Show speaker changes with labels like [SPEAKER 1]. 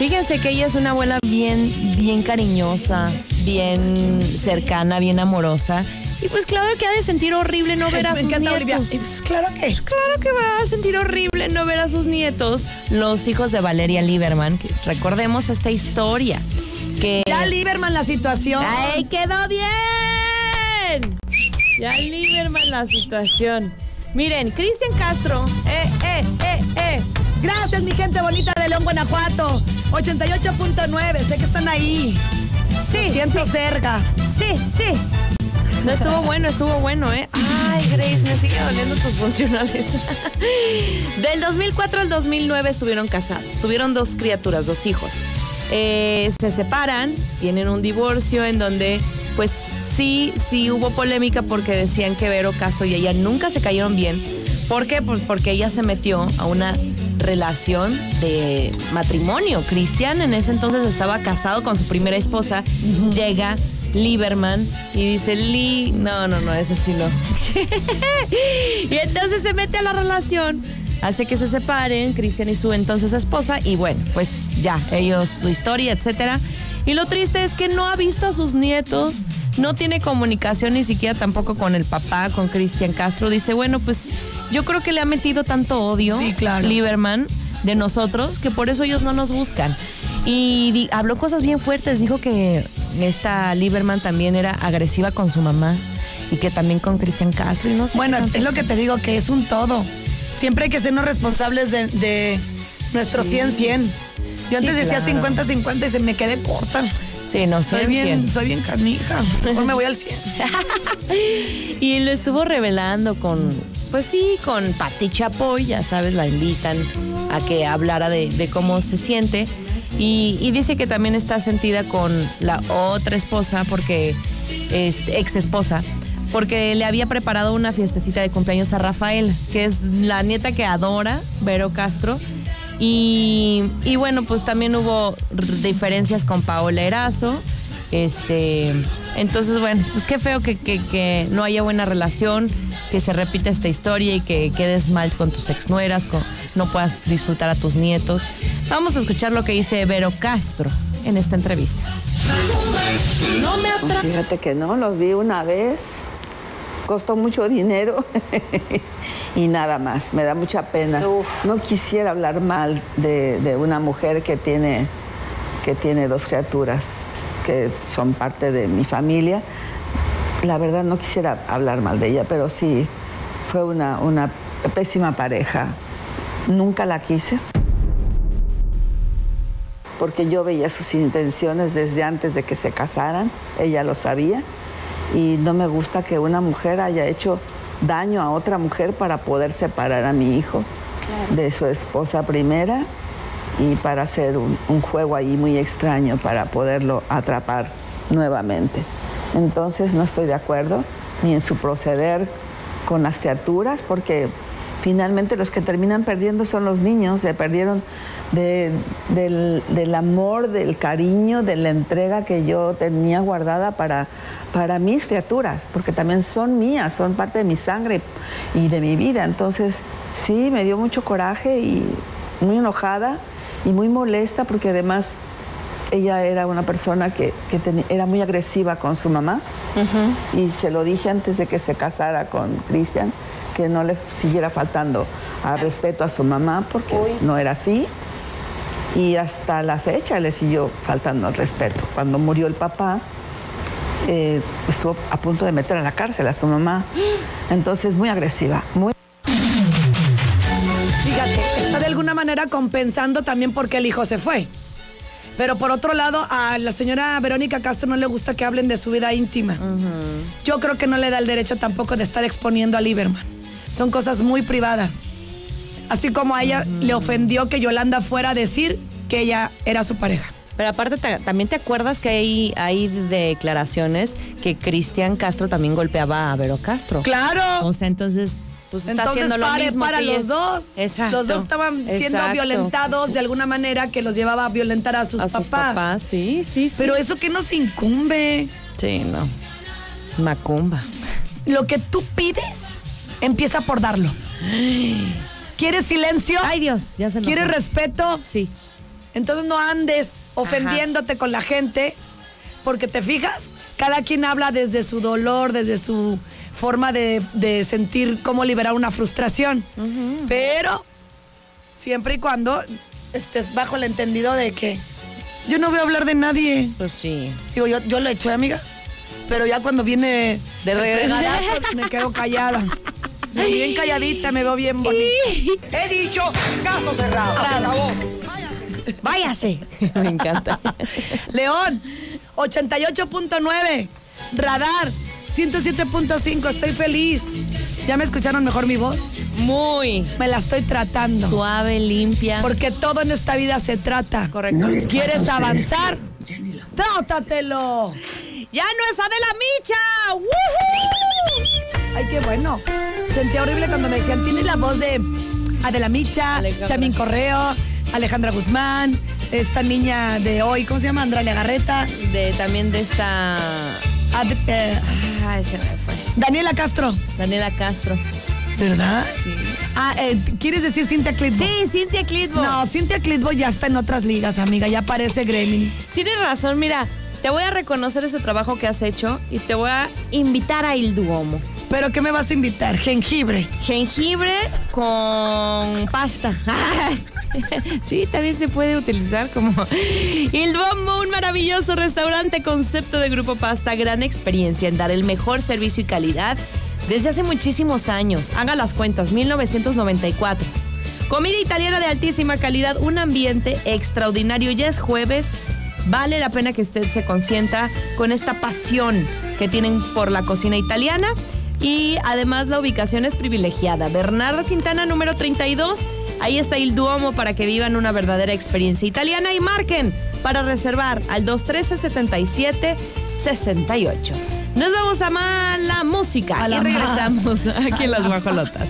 [SPEAKER 1] fíjense que ella es una abuela bien, bien cariñosa, bien cercana, bien amorosa. Y pues claro que ha de sentir horrible no ver a
[SPEAKER 2] Me
[SPEAKER 1] sus
[SPEAKER 2] encanta
[SPEAKER 1] nietos.
[SPEAKER 2] Olivia. Pues claro que.
[SPEAKER 1] Claro que va a sentir horrible no ver a sus nietos, los hijos de Valeria Lieberman. que recordemos esta historia. Que.
[SPEAKER 2] Ya Lieberman la situación.
[SPEAKER 1] ¡Ay, quedó bien! Ya Lieberman la situación. Miren, Cristian Castro. Eh, eh, eh, eh.
[SPEAKER 2] Gracias, mi gente bonita de León, Guanajuato. 88.9, sé que están ahí.
[SPEAKER 1] Sí,
[SPEAKER 2] Siento
[SPEAKER 1] sí,
[SPEAKER 2] cerca.
[SPEAKER 1] sí, sí. No estuvo bueno, estuvo bueno, ¿eh? Ay, Grace, me sigue doliendo tus funcionales. Del 2004 al 2009 estuvieron casados. Tuvieron dos criaturas, dos hijos. Eh, se separan, tienen un divorcio en donde, pues sí, sí hubo polémica porque decían que Vero Castro y ella nunca se cayeron bien. ¿Por qué? Pues porque ella se metió a una relación de matrimonio. Cristian en ese entonces estaba casado con su primera esposa. Llega Lieberman y dice, Lee, no, no, no, ese sí no. y entonces se mete a la relación, hace que se separen, Cristian y su entonces esposa, y bueno, pues ya, ellos, su historia, etcétera. Y lo triste es que no ha visto a sus nietos, no tiene comunicación ni siquiera tampoco con el papá, con Cristian Castro. Dice, bueno, pues yo creo que le ha metido tanto odio,
[SPEAKER 2] Sí, claro.
[SPEAKER 1] Lieberman, de nosotros, que por eso ellos no nos buscan. Y di- habló cosas bien fuertes, dijo que esta Lieberman también era agresiva con su mamá y que también con Cristian Castro y no sé.
[SPEAKER 2] Bueno, es lo que te digo, que es un todo. Siempre hay que sernos responsables de, de nuestro
[SPEAKER 1] Sí.
[SPEAKER 2] 100-100. Yo antes
[SPEAKER 1] Sí,
[SPEAKER 2] decía
[SPEAKER 1] claro.
[SPEAKER 2] 50-50 y se me quedé corta.
[SPEAKER 1] Sí, no,
[SPEAKER 2] Soy
[SPEAKER 1] soy
[SPEAKER 2] bien, soy bien canija. Mejor me voy al 100.
[SPEAKER 1] Y lo estuvo revelando con, pues sí, con Pati Chapoy, ya sabes, la invitan a que hablara de, de cómo se siente. Y, y dice que también está sentida con la otra esposa, porque, este, ex esposa, porque le había preparado una fiestecita de cumpleaños a Rafael, que es la nieta que adora, Vero Castro. Y, y bueno, pues también hubo diferencias con Paola Erazo. Este, entonces, bueno, pues qué feo que, que- que no haya buena relación, que se repita esta historia y que quedes mal con tus exnueras, con, no puedas disfrutar a tus nietos. Vamos a escuchar lo que dice Vero Castro en esta entrevista. No me atra
[SPEAKER 3] Fíjate que no, los vi una vez, costó mucho dinero y nada más, me da mucha pena. No quisiera hablar mal de, de una mujer que tiene, que tiene dos criaturas que son parte de mi familia. La verdad no quisiera hablar mal de ella, pero sí, fue una, una pésima pareja. Nunca la quise porque yo veía sus intenciones desde antes de que se casaran, ella lo sabía, y no me gusta que una mujer haya hecho daño a otra mujer para poder separar a mi hijo de su esposa primera y para hacer un, un juego ahí muy extraño para poderlo atrapar nuevamente. Entonces no estoy de acuerdo ni en su proceder con las criaturas porque finalmente los que terminan perdiendo son los niños, se perdieron de- del, del amor, del cariño, de la entrega que yo tenía guardada para, para mis criaturas, porque también son mías, son parte de mi sangre y de mi vida. Entonces sí, me dio mucho coraje y muy enojada y muy molesta porque además ella era una persona que, era muy agresiva con su mamá. Y se lo dije antes de que se casara con Cristian, que no le siguiera faltando al respeto a su mamá porque no era así. Y hasta la fecha le siguió faltando el respeto. Cuando murió el papá, eh, estuvo a punto de meter a la cárcel a su mamá. Entonces, muy agresiva, muy
[SPEAKER 2] Fíjate, está de alguna manera compensando también porque el hijo se fue. Pero por otro lado, a la señora Verónica Castro no le gusta que hablen de su vida íntima. Yo creo que no le da el derecho tampoco de estar exponiendo a Lieberman. Son cosas muy privadas. Así como a ella le ofendió que Yolanda fuera a decir que ella era su pareja.
[SPEAKER 1] Pero aparte, ta- también te acuerdas que hay, hay declaraciones que Cristian Castro también golpeaba a Vero Castro.
[SPEAKER 2] ¡Claro!
[SPEAKER 1] O sea, entonces, pues está
[SPEAKER 2] Entonces,
[SPEAKER 1] haciendo lo
[SPEAKER 2] pare,
[SPEAKER 1] mismo
[SPEAKER 2] para los dos.
[SPEAKER 1] Exacto.
[SPEAKER 2] Los dos estaban siendo
[SPEAKER 1] Exacto.
[SPEAKER 2] violentados de alguna manera que los llevaba a violentar a sus
[SPEAKER 1] a
[SPEAKER 2] papás.
[SPEAKER 1] sus papás. Sí, sí, sí.
[SPEAKER 2] Pero eso que nos incumbe.
[SPEAKER 1] Sí, no. Macumba.
[SPEAKER 2] Lo que tú pides, empieza por darlo. ¿Quieres silencio?
[SPEAKER 1] Ay, Dios, ya se me
[SPEAKER 2] ¿Quieres respeto?
[SPEAKER 1] Sí.
[SPEAKER 2] Entonces no andes ofendiéndote con la gente, porque te fijas, cada quien habla desde su dolor, desde su forma de, de sentir cómo liberar una frustración. Pero siempre y cuando estés bajo el entendido de que yo no voy a hablar de nadie.
[SPEAKER 1] Pues sí.
[SPEAKER 2] Digo, yo, yo lo he hecho, amiga. Pero ya cuando viene
[SPEAKER 1] De regreso.
[SPEAKER 2] me quedo callada. Bien calladita, me veo bien bonita.
[SPEAKER 4] He dicho caso cerrado. Acabó.
[SPEAKER 1] Váyase. Me encanta.
[SPEAKER 2] León, 88.9. Radar, 107.5. Estoy feliz. ¿Ya me escucharon mejor mi voz?
[SPEAKER 1] Muy
[SPEAKER 2] Me la estoy tratando.
[SPEAKER 1] suave, limpia.
[SPEAKER 2] Porque todo en esta vida se trata.
[SPEAKER 1] Correcto.
[SPEAKER 2] ¿Quieres avanzar? ¡Trátatelo!
[SPEAKER 1] ¡Ya no es Adela Micha! ¡Woohoo!
[SPEAKER 2] Ay, qué bueno. Sentía horrible cuando me decían, tienes la voz de Adela Micha,
[SPEAKER 1] Alejandra.
[SPEAKER 2] Chamín Correo, Alejandra Guzmán, esta niña de hoy, ¿cómo se llama? Andralia Garreta,
[SPEAKER 1] De, también de esta...
[SPEAKER 2] Ad- eh,
[SPEAKER 1] Ay, se me fue.
[SPEAKER 2] Daniela Castro.
[SPEAKER 1] Daniela Castro.
[SPEAKER 2] ¿Verdad?
[SPEAKER 1] Sí.
[SPEAKER 2] Ah, eh, ¿quieres decir Cintia Clitbo?
[SPEAKER 1] Sí, Cintia Clitbo.
[SPEAKER 2] No, Cintia Clitbo ya está en otras ligas, amiga, ya parece Gremlin.
[SPEAKER 1] Tienes razón, mira. Te voy a reconocer ese trabajo que has hecho y te voy a invitar a Il Duomo.
[SPEAKER 2] ¿Pero qué me vas a invitar? Jengibre.
[SPEAKER 1] Jengibre con pasta. Sí, también se puede utilizar como Il Duomo, un maravilloso restaurante concepto de Grupo Pasta, gran experiencia en dar el mejor servicio y calidad desde hace muchísimos años. Haga las cuentas, 1994. Comida italiana de altísima calidad, un ambiente extraordinario. Ya es jueves. Vale la pena que usted se consienta con esta pasión que tienen por la cocina italiana. Y además la ubicación es privilegiada. Bernardo Quintana, número 32. Ahí está el Duomo para que vivan una verdadera experiencia italiana y marquen para reservar al 213-77-68. Nos vamos a la música
[SPEAKER 2] A la
[SPEAKER 1] y regresamos aquí en las guajolotas.